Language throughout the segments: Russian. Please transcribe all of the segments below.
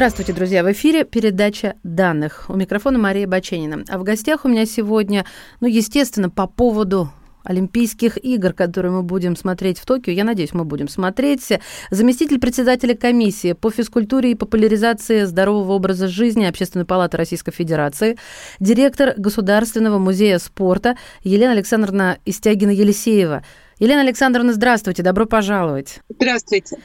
Здравствуйте, друзья! В эфире передача данных. У микрофона Мария Баченина. А в гостях у меня сегодня, ну, естественно, по поводу Олимпийских игр, которые мы будем смотреть в Токио, я надеюсь, мы будем смотреть, заместитель председателя комиссии по физкультуре и популяризации здорового образа жизни Общественной палаты Российской Федерации, директор Государственного музея спорта Елена Александровна Истягина-Елисеева. Елена Александровна, здравствуйте, добро пожаловать. Здравствуйте.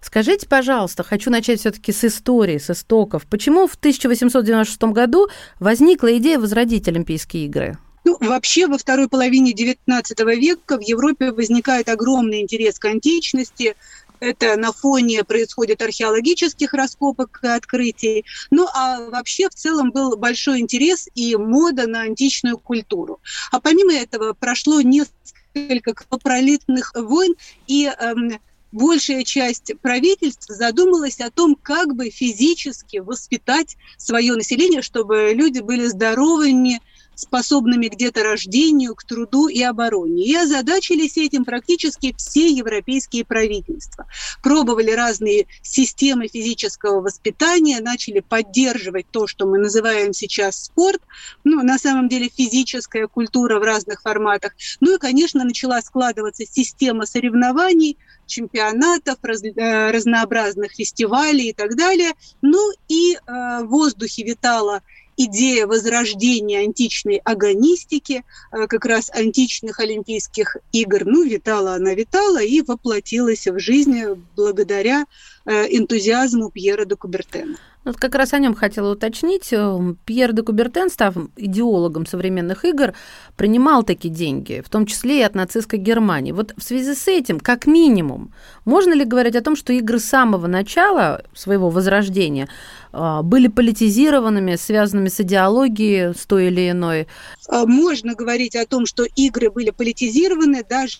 Скажите, пожалуйста, хочу начать все-таки с истории, с истоков. Почему в 1896 году возникла идея возродить Олимпийские игры? Ну, вообще, во второй половине XIX века в Европе возникает огромный интерес к античности. Это на фоне происходит археологических раскопок и открытий. Ну, а вообще в целом был большой интерес и мода на античную культуру. А помимо этого прошло несколько кровопролитных войн, и эм, большая часть правительств задумалась о том, как бы физически воспитать свое население, чтобы люди были здоровыми, способными к деторождению, к труду и обороне. И озадачились этим практически все европейские правительства. Пробовали разные системы физического воспитания, начали поддерживать то, что мы называем сейчас спорт, ну, на самом деле физическая культура в разных форматах. Ну и, конечно, начала складываться система соревнований, чемпионатов, раз, э, разнообразных фестивалей и так далее. Ну и э, в воздухе витала идея возрождения античной агонистики, э, как раз античных Олимпийских игр, ну, витала она витала и воплотилась в жизнь благодаря энтузиазму Пьера де Кубертена. Вот как раз о нем хотела уточнить. Э, Пьер де Кубертен, став идеологом современных игр, принимал такие деньги, в том числе и от нацистской Германии. Вот в связи с этим, как минимум, можно ли говорить о том, что игры с самого начала своего возрождения э, были политизированными, связанными с идеологией с той или иной? Э, можно говорить о том, что игры были политизированы, даже,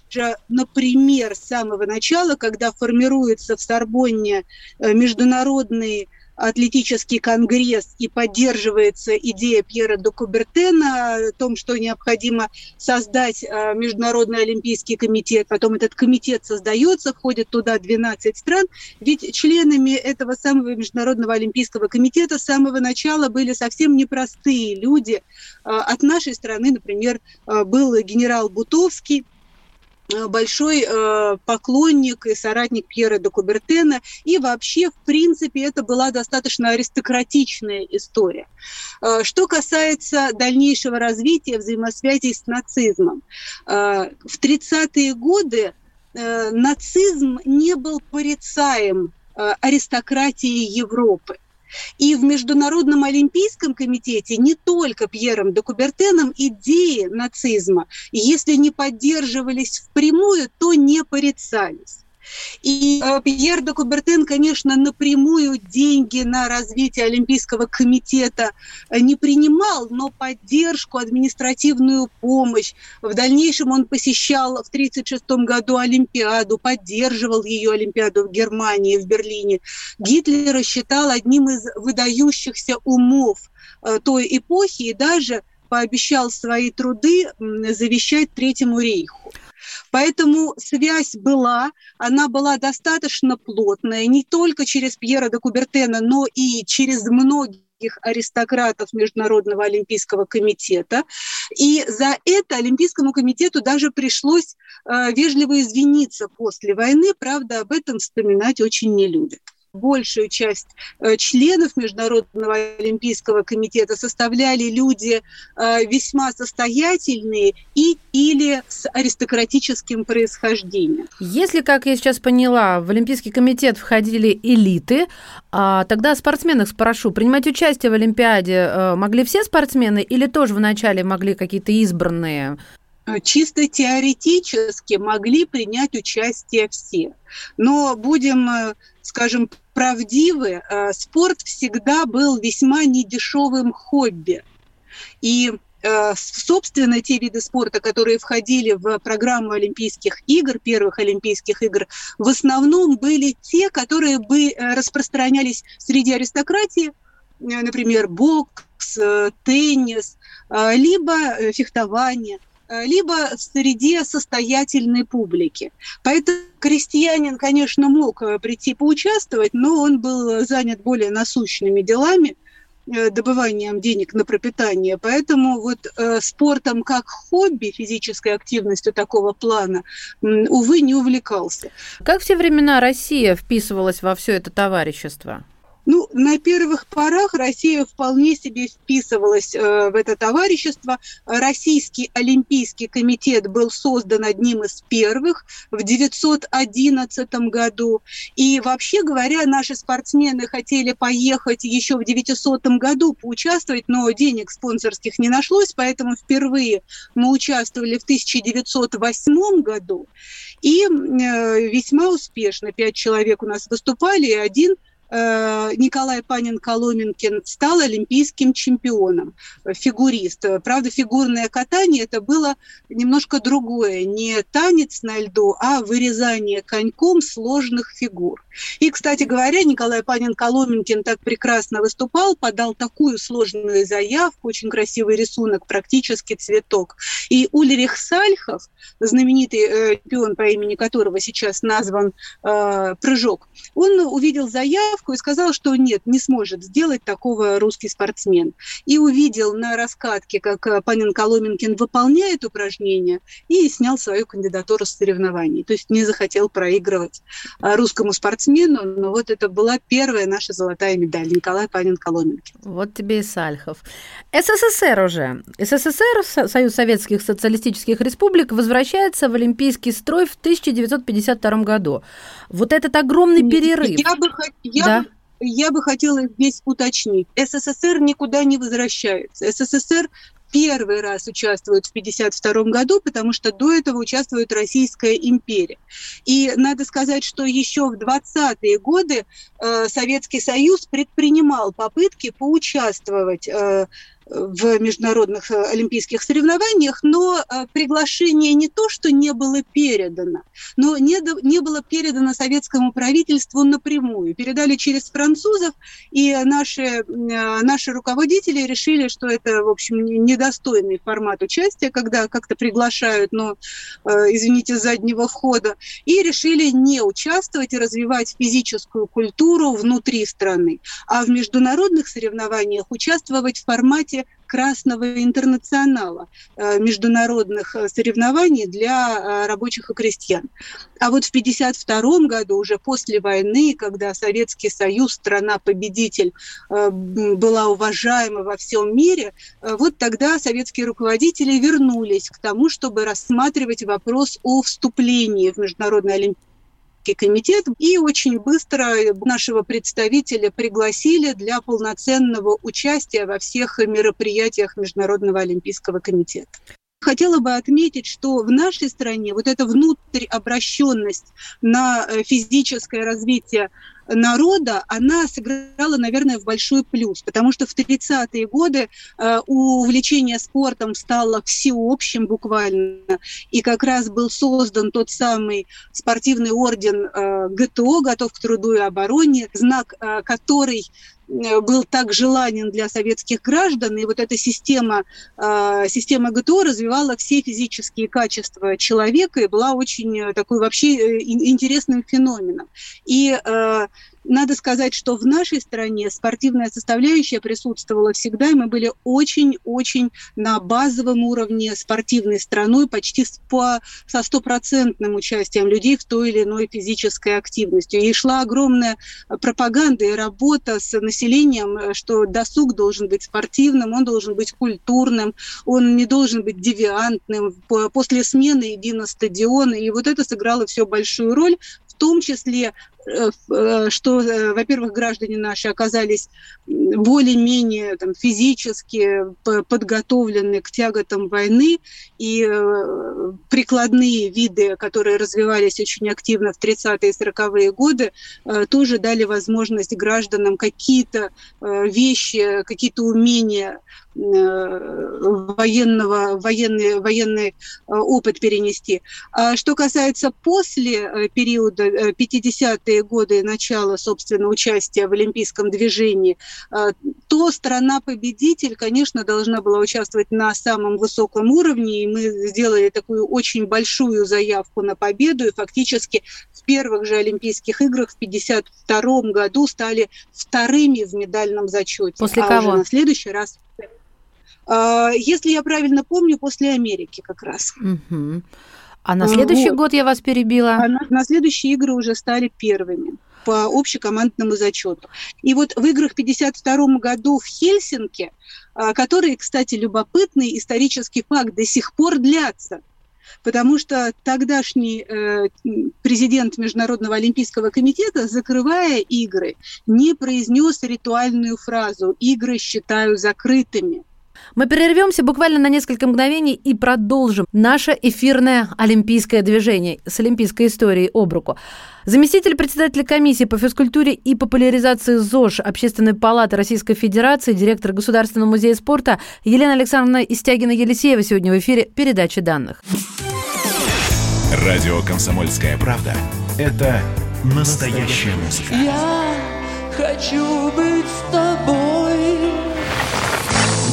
например, с самого начала, когда формируется в Сорбонне международный атлетический конгресс и поддерживается идея Пьера де Кубертена о том, что необходимо создать э, Международный олимпийский комитет. Потом этот комитет создается, входит туда 12 стран. Ведь членами этого самого Международного олимпийского комитета с самого начала были совсем непростые люди. Э, от нашей страны, например, э, был генерал Бутовский, Э, большой э, поклонник и соратник Пьера де Кубертена. И вообще, в принципе, это была достаточно аристократичная история. Э, что касается дальнейшего развития взаимосвязей с нацизмом. Э, в 30-е годы э, нацизм не был порицаем э, аристократии Европы. И в Международном олимпийском комитете не только Пьером де Кубертеном идеи нацизма, если не поддерживались впрямую, то не порицались. И э, Пьер де Кубертен, конечно, напрямую деньги на развитие Олимпийского комитета э, не принимал, но поддержку, административную помощь. В дальнейшем он посещал в 1936 году Олимпиаду, поддерживал ее Олимпиаду в Германии, в Берлине. Гитлера считал одним из выдающихся умов э, той эпохи и даже пообещал свои труды завещать Третьему рейху. Поэтому связь была, она была достаточно плотная, не только через Пьера де Кубертена, но и через многих аристократов Международного олимпийского комитета. И за это Олимпийскому комитету даже пришлось э, вежливо извиниться после войны. Правда, об этом вспоминать очень не любят большую часть э, членов Международного олимпийского комитета составляли люди э, весьма состоятельные и или с аристократическим происхождением. Если, как я сейчас поняла, в Олимпийский комитет входили элиты, а тогда спортсменов спрошу, принимать участие в Олимпиаде э, могли все спортсмены или тоже вначале могли какие-то избранные? Чисто теоретически могли принять участие все. Но будем, скажем, правдивы, э, спорт всегда был весьма недешевым хобби. И Э, собственно, те виды спорта, которые входили в программу Олимпийских игр, первых Олимпийских игр, в основном были те, которые бы э, распространялись среди аристократии, э, например, бокс, теннис, либо фехтование – либо среди состоятельной публики. Поэтому крестьянин, конечно, мог прийти поучаствовать, но он был занят более насущными делами – Э, добыванием денег на пропитание. Поэтому вот э, спортом как хобби, физической активностью такого плана, увы, не увлекался. Как все времена Россия вписывалась во все это товарищество? Ну, на первых порах Россия вполне себе вписывалась э, в это товарищество. Российский Олимпийский комитет был создан одним из первых в 1911 году. И вообще говоря, наши спортсмены хотели поехать еще в 900 году поучаствовать, но денег спонсорских не нашлось, поэтому впервые мы участвовали в 1908 году. И э, весьма успешно. Пять человек у нас выступали, и один – Николай Панин-Коломенкин стал олимпийским чемпионом, фигурист. Правда, фигурное катание это было немножко другое, не танец на льду, а вырезание коньком сложных фигур. И, кстати говоря, Николай Панин-Коломенкин так прекрасно выступал, подал такую сложную заявку, очень красивый рисунок, практически цветок. И Ульрих Сальхов, знаменитый э, чемпион, по имени которого сейчас назван э, «Прыжок», он увидел заявку, заявку и сказал, что нет, не сможет сделать такого русский спортсмен. И увидел на раскатке, как э, Панин Коломенкин выполняет упражнение, и снял свою кандидатуру с соревнований. То есть не захотел проигрывать э, русскому спортсмену, но вот это была первая наша золотая медаль Николай Панин Коломенкин. Вот тебе и Сальхов. СССР уже. СССР, Союз Советских Социалистических Республик, возвращается в Олимпийский строй в 1952 году. Вот этот огромный перерыв. Я бы, я да. я бы хотела здесь уточнить. СССР никуда не возвращается. СССР первый раз участвует в 1952 году, потому что до этого участвует Российская империя. И надо сказать, что еще в 20-е годы э, Советский Союз предпринимал попытки поучаствовать э, в международных э, олимпийских соревнованиях, но э, приглашение не то, что не было передано, но не, не было передано советскому правительству напрямую. Передали через французов, и наши, э, наши руководители решили, что это, в общем, недостойный формат участия, когда как-то приглашают, но, извините, с заднего входа, и решили не участвовать и развивать физическую культуру внутри страны, а в международных соревнованиях участвовать в формате Красного интернационала э, международных э, соревнований для э, рабочих и крестьян. А вот в 1952 году, уже после войны, когда Советский Союз, страна-победитель, была уважаема во всем мире, вот тогда советские руководители вернулись к тому, чтобы рассматривать вопрос о вступлении в Международный олимпийский комитет, и очень быстро нашего представителя пригласили для полноценного участия во всех мероприятиях Международного олимпийского комитета. Хотела бы отметить, что в нашей стране вот эта внутриобращенность на э, физическое развитие народа, она сыграла, наверное, в большой плюс, потому что в 30-е годы э, увлечение спортом стало всеобщим буквально, и как раз был создан тот самый спортивный орден э, ГТО «Готов к труду и обороне», знак, э, который был так желанен для советских граждан, и вот эта система, э, система ГТО развивала все физические качества человека и была очень э, такой вообще интересным феноменом. И надо сказать, что в нашей стране спортивная составляющая присутствовала всегда, и мы были очень-очень на базовом уровне спортивной страной, почти по, со стопроцентным участием людей в той или иной физической активности. И шла огромная пропаганда и работа с населением, что досуг должен быть спортивным, он должен быть культурным, он не должен быть девиантным. После смены иди на стадион, и вот это сыграло все большую роль, в том числе что, во-первых, граждане наши оказались более-менее там, физически подготовлены к тяготам войны, и прикладные виды, которые развивались очень активно в 30-е и 40-е годы, тоже дали возможность гражданам какие-то вещи, какие-то умения военного, военный, военный опыт перенести. А что касается после периода 50-е годы, начала, собственно, участия в олимпийском движении, то страна-победитель, конечно, должна была участвовать на самом высоком уровне, и мы сделали такую очень большую заявку на победу, и фактически в первых же Олимпийских играх в 52 году стали вторыми в медальном зачете. После а кого? Уже на следующий раз а, если я правильно помню, после Америки как раз. Угу. А на следующий вот. год я вас перебила? А на, на следующие игры уже стали первыми по общекомандному зачету. И вот в играх 52 году в Хельсинки, а, которые, кстати, любопытный исторический факт, до сих пор длятся, потому что тогдашний э, президент Международного олимпийского комитета, закрывая игры, не произнес ритуальную фразу «игры считаю закрытыми». Мы прервемся буквально на несколько мгновений и продолжим наше эфирное олимпийское движение с олимпийской историей об руку. Заместитель председателя комиссии по физкультуре и популяризации ЗОЖ Общественной палаты Российской Федерации, директор Государственного музея спорта Елена Александровна Истягина-Елисеева сегодня в эфире передачи данных. Радио «Комсомольская правда» – это настоящая музыка. Я хочу быть с тобой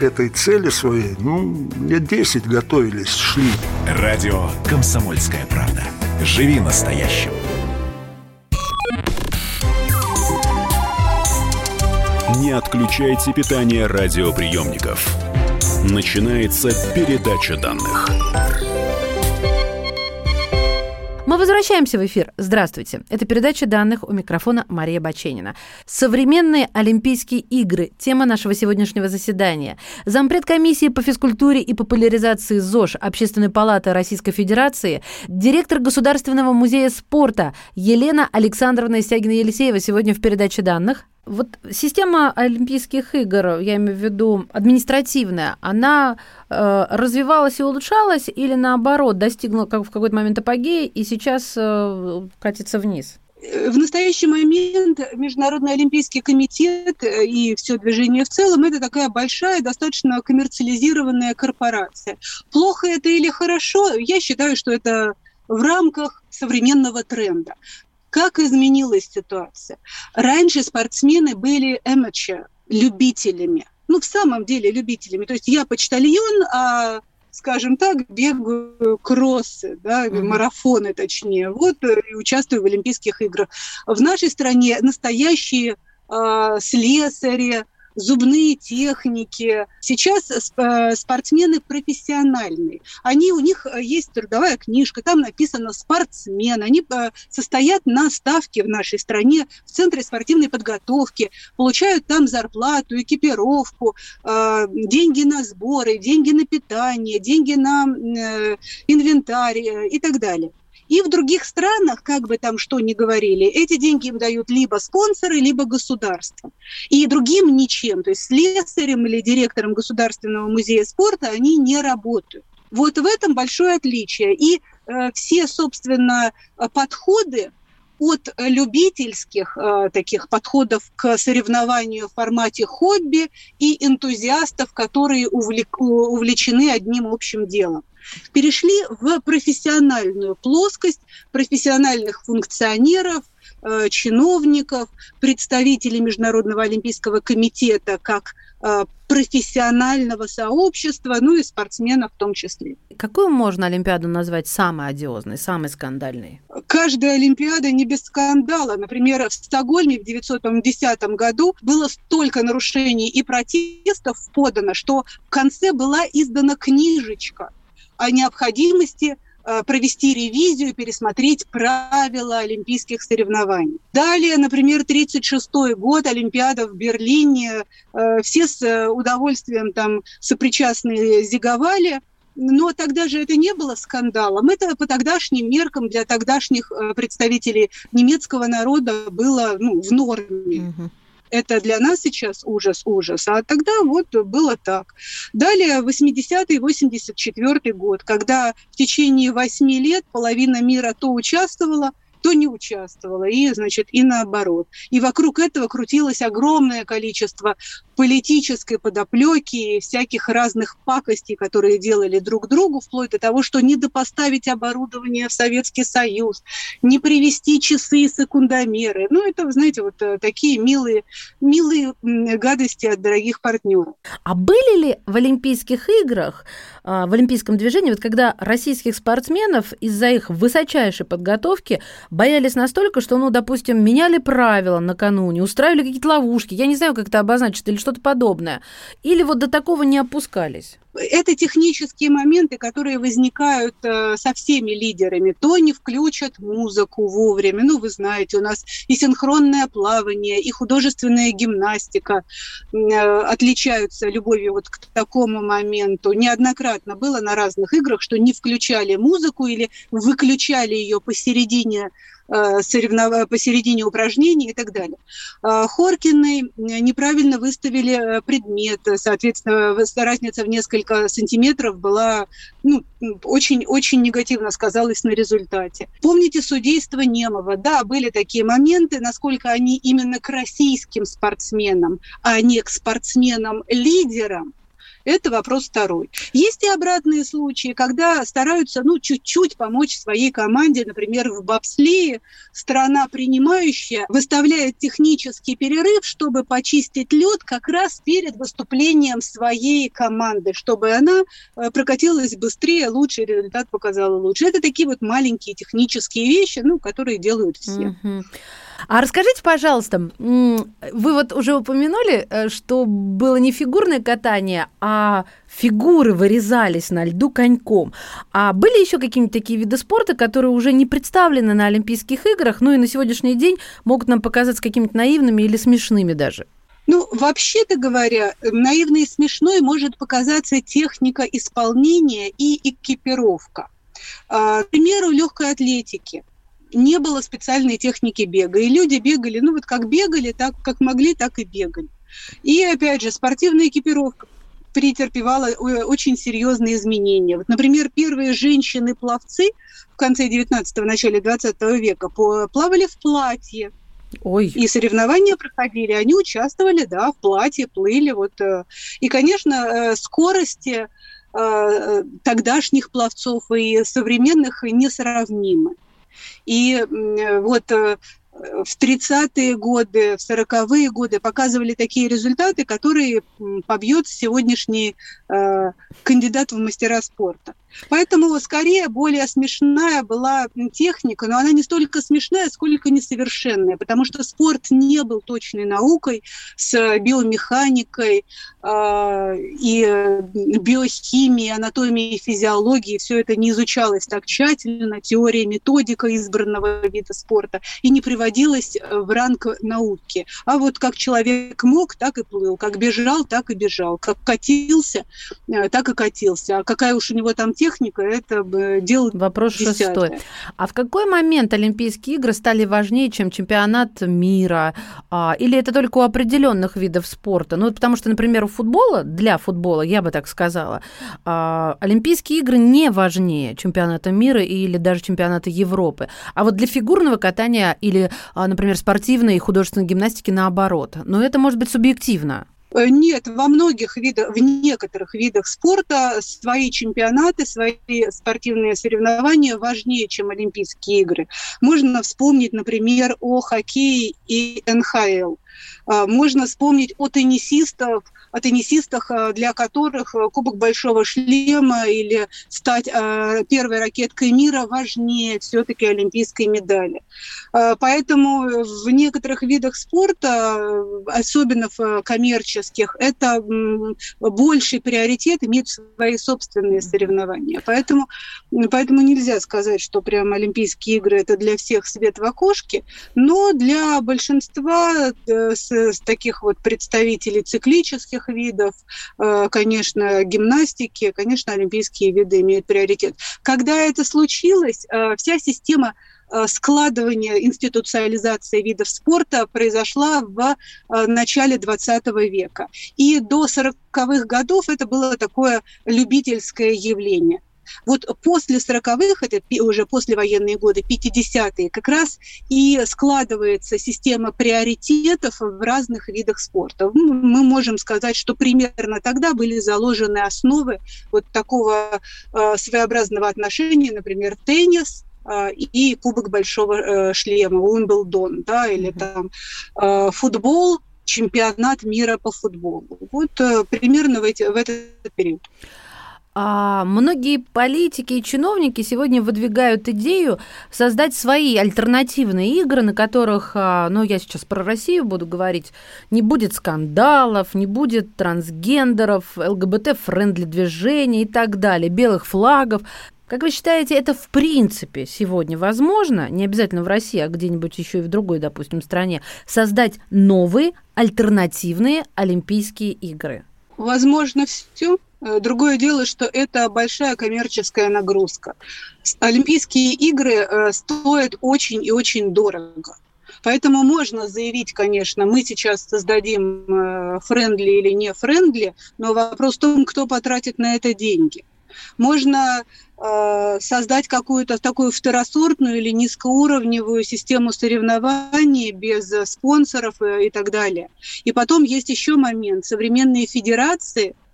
к этой цели своей, ну, лет 10 готовились, шли. Радио «Комсомольская правда». Живи настоящим. Не отключайте питание радиоприемников. Начинается передача данных. Мы возвращаемся в эфир. Здравствуйте. Это передача данных у микрофона Мария Баченина. Современные Олимпийские игры – тема нашего сегодняшнего заседания. Зампред комиссии по физкультуре и популяризации ЗОЖ Общественной палаты Российской Федерации, директор Государственного музея спорта Елена Александровна Истягина-Елисеева сегодня в передаче данных. Вот система Олимпийских игр, я имею в виду административная, она э, развивалась и улучшалась или наоборот достигла как в какой-то момент апогея и сейчас э, катится вниз? В настоящий момент Международный Олимпийский комитет э, и все движение в целом это такая большая, достаточно коммерциализированная корпорация. Плохо это или хорошо? Я считаю, что это в рамках современного тренда. Как изменилась ситуация? Раньше спортсмены были amateur, любителями. Ну, в самом деле, любителями. То есть я почтальон, а скажем так, бегаю кроссы, да, mm-hmm. марафоны точнее, вот э, и участвую в Олимпийских играх. В нашей стране настоящие э, слесари, зубные техники. Сейчас э, спортсмены профессиональные. Они, у них э, есть трудовая книжка, там написано «спортсмен». Они э, состоят на ставке в нашей стране в Центре спортивной подготовки, получают там зарплату, экипировку, деньги на сборы, деньги на питание, деньги на инвентарь и так далее. И в других странах, как бы там что ни говорили, эти деньги им дают либо спонсоры, либо государство. И другим ничем. То есть слесарем или директором Государственного музея спорта они не работают. Вот в этом большое отличие. И э, все, собственно, подходы от любительских э, таких подходов к соревнованию в формате хобби и энтузиастов, которые увлек, увлечены одним общим делом перешли в профессиональную плоскость профессиональных функционеров, э, чиновников, представителей Международного олимпийского комитета как э, профессионального сообщества, ну и спортсменов в том числе. Какую можно Олимпиаду назвать самой одиозной, самой скандальной? каждая Олимпиада не без скандала. Например, в Стокгольме в 1910 году было столько нарушений и протестов подано, что в конце была издана книжечка о необходимости э, провести ревизию, пересмотреть правила олимпийских соревнований. Далее, например, 1936 год, Олимпиада в Берлине, э, все с э, удовольствием там сопричастные зиговали, но тогда же это не было скандалом. Это по тогдашним меркам для тогдашних представителей немецкого народа было ну, в норме. Угу. Это для нас сейчас ужас, ужас. А тогда вот было так. Далее 80-й, 84 год, когда в течение 8 лет половина мира то участвовала, то не участвовала, и, значит, и наоборот. И вокруг этого крутилось огромное количество политической подоплеки всяких разных пакостей, которые делали друг другу, вплоть до того, что не допоставить оборудование в Советский Союз, не привести часы и секундомеры. Ну, это, знаете, вот э, такие милые, милые гадости от дорогих партнеров. А были ли в Олимпийских играх, а, в олимпийском движении, вот когда российских спортсменов из-за их высочайшей подготовки боялись настолько, что, ну, допустим, меняли правила накануне, устраивали какие-то ловушки, я не знаю, как это обозначить, или что-то подобное, или вот до такого не опускались? Это технические моменты, которые возникают э, со всеми лидерами. То не включат музыку вовремя. Ну, вы знаете, у нас и синхронное плавание, и художественная гимнастика э, отличаются любовью вот к такому моменту. Неоднократно было на разных играх, что не включали музыку или выключали ее посередине Э, соревнов... посередине упражнений и так далее. Хоркины неправильно выставили предмет, соответственно, разница в несколько сантиметров была ну, очень, очень негативно сказалась на результате. Помните судейство Немова? Да, были такие моменты, насколько они именно к российским спортсменам, а не к спортсменам-лидерам это вопрос второй. Есть и обратные случаи, когда стараются ну, чуть-чуть помочь своей команде, например, в бобслее. Страна принимающая выставляет технический перерыв, чтобы почистить лед как раз перед выступлением своей команды, чтобы она э, прокатилась быстрее, лучше, результат показала лучше. Это такие вот маленькие технические вещи, ну, которые делают все. Mm-hmm. А расскажите, пожалуйста, вы вот уже упомянули, э, что было не фигурное катание, а фигуры вырезались на льду коньком. А были еще какие-нибудь такие виды спорта, которые уже не представлены на Олимпийских играх, ну и на сегодняшний день могут нам показаться какими-то наивными или смешными даже? Ну, вообще-то говоря, наивной и смешной может показаться техника исполнения и экипировка. А, к примеру, легкой атлетики не было специальной техники бега. И люди бегали, ну вот как бегали, так как могли, так и бегали. И опять же, спортивная экипировка претерпевала очень серьезные изменения. Вот, например, первые женщины-пловцы в конце 19-го, начале 20 века плавали в платье. Ой. И соревнования проходили, они участвовали, да, в платье, плыли. Вот. Э. И, конечно, э, скорости э, тогдашних пловцов и современных несравнимы. И вот э, в 30-е годы, в 40-е годы показывали такие результаты, которые побьет сегодняшний э, кандидат в мастера спорта. Поэтому скорее более смешная была техника, но она не столько смешная, сколько несовершенная, потому что спорт не был точной наукой с биомеханикой э, и биохимией, анатомией, физиологией. Все это не изучалось так тщательно, теория, методика избранного вида спорта, и не приводилось в ранг науки. А вот как человек мог, так и плыл, как бежал, так и бежал, как катился, э, так и катился. А какая уж у него там техника, это дело Вопрос десятое. шестой. А в какой момент Олимпийские игры стали важнее, чем чемпионат мира? А, или это только у определенных видов спорта? Ну, потому что, например, у футбола, для футбола, я бы так сказала, а, Олимпийские игры не важнее чемпионата мира или даже чемпионата Европы. А вот для фигурного катания или, а, например, спортивной и художественной гимнастики наоборот. Но это может быть субъективно. Э, нет, во многих видах, в некоторых видах спорта свои чемпионаты, свои спортивные соревнования важнее, чем Олимпийские игры. Можно вспомнить, например, о хоккее и НХЛ – А, можно вспомнить о теннисистах, о теннисистах, а, для которых а, Кубок Большого Шлема или стать первой ракеткой мира важнее все-таки олимпийской медали. Поэтому в некоторых видах спорта, особенно в коммерческих, это больший приоритет иметь свои собственные соревнования. Поэтому, поэтому нельзя сказать, что прям Олимпийские игры это для всех свет в окошке, но для большинства э, с таких вот представителей циклических видов, э, конечно, гимнастики, конечно, олимпийские виды имеют приоритет. Когда это случилось, э, вся система складывания институциализации видов спорта произошла в начале 20 века. И до 40-х годов это было такое любительское явление. Вот после 40-х, это уже послевоенные годы, 50-е, как раз и складывается система приоритетов в разных видах спорта. Мы можем сказать, что примерно тогда были заложены основы вот такого э, своеобразного отношения, например, теннис, э, и Кубок Большого э, Шлема, Уимблдон, да, или там футбол, чемпионат мира по футболу. Вот примерно в, эти, в этот период. А многие политики и чиновники сегодня выдвигают идею создать свои альтернативные игры, на которых, а, ну, я сейчас про Россию буду говорить, не будет скандалов, не будет трансгендеров, ЛГБТ-friendly движений и так далее, белых флагов. Как вы считаете, это в принципе сегодня возможно, не обязательно в России, а где-нибудь еще и в другой, допустим, стране, создать новые альтернативные Олимпийские игры? Возможно все, другое дело, что это большая коммерческая нагрузка. Олимпийские игры э, стоят очень и очень дорого. Поэтому можно заявить, конечно, мы сейчас создадим э, friendly или не friendly, но вопрос в том, кто потратит на это деньги. Можно создать какую-то такую второсортную или низкоуровневую систему соревнований без спонсоров и так далее. И потом есть еще момент. Современные федерации – Э,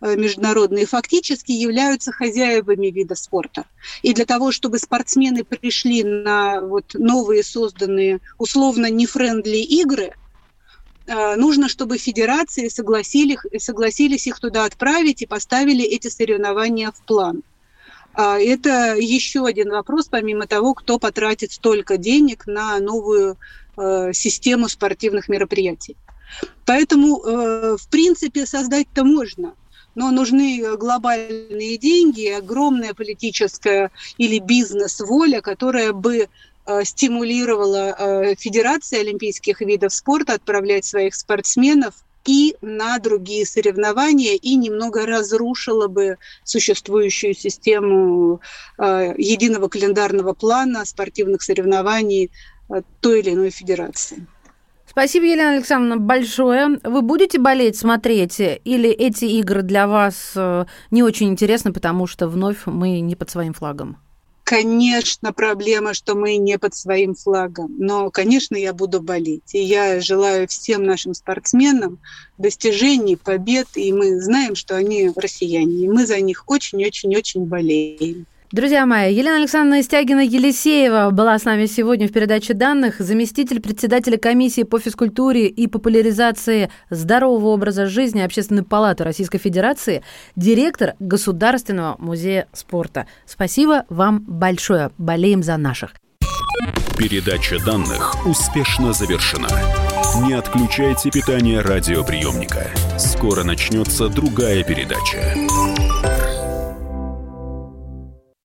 международные фактически являются хозяевами вида спорта. И для того, чтобы спортсмены пришли на вот новые созданные условно нефрендли игры, э, нужно, чтобы федерации согласились, согласились их туда отправить и поставили эти соревнования в план. А это еще один вопрос, помимо того, кто потратит столько денег на новую э, систему спортивных мероприятий. Поэтому, в принципе, создать-то можно но нужны глобальные деньги, огромная политическая или бизнес-воля, которая бы э, стимулировала э, Федерации олимпийских видов спорта отправлять своих спортсменов и на другие соревнования, и немного разрушила бы существующую систему э, единого календарного плана спортивных соревнований той или иной федерации. Спасибо, Елена Александровна, большое. Вы будете болеть, смотреть, или эти игры для вас э, не очень интересны, потому что вновь мы не под своим флагом? Конечно, проблема, что мы не под своим флагом, но, конечно, я буду болеть. И я желаю всем нашим спортсменам достижений, побед, и мы знаем, что они россияне, и мы за них очень-очень-очень болеем. Друзья мои, Елена Александровна Истягина-Елисеева была с нами сегодня в передаче данных, заместитель председателя комиссии по физкультуре и популяризации здорового образа жизни Общественной палаты Российской Федерации, директор Государственного музея спорта. Спасибо вам большое. Болеем за наших. Передача данных успешно завершена. Не отключайте питание радиоприемника. Скоро начнется другая передача.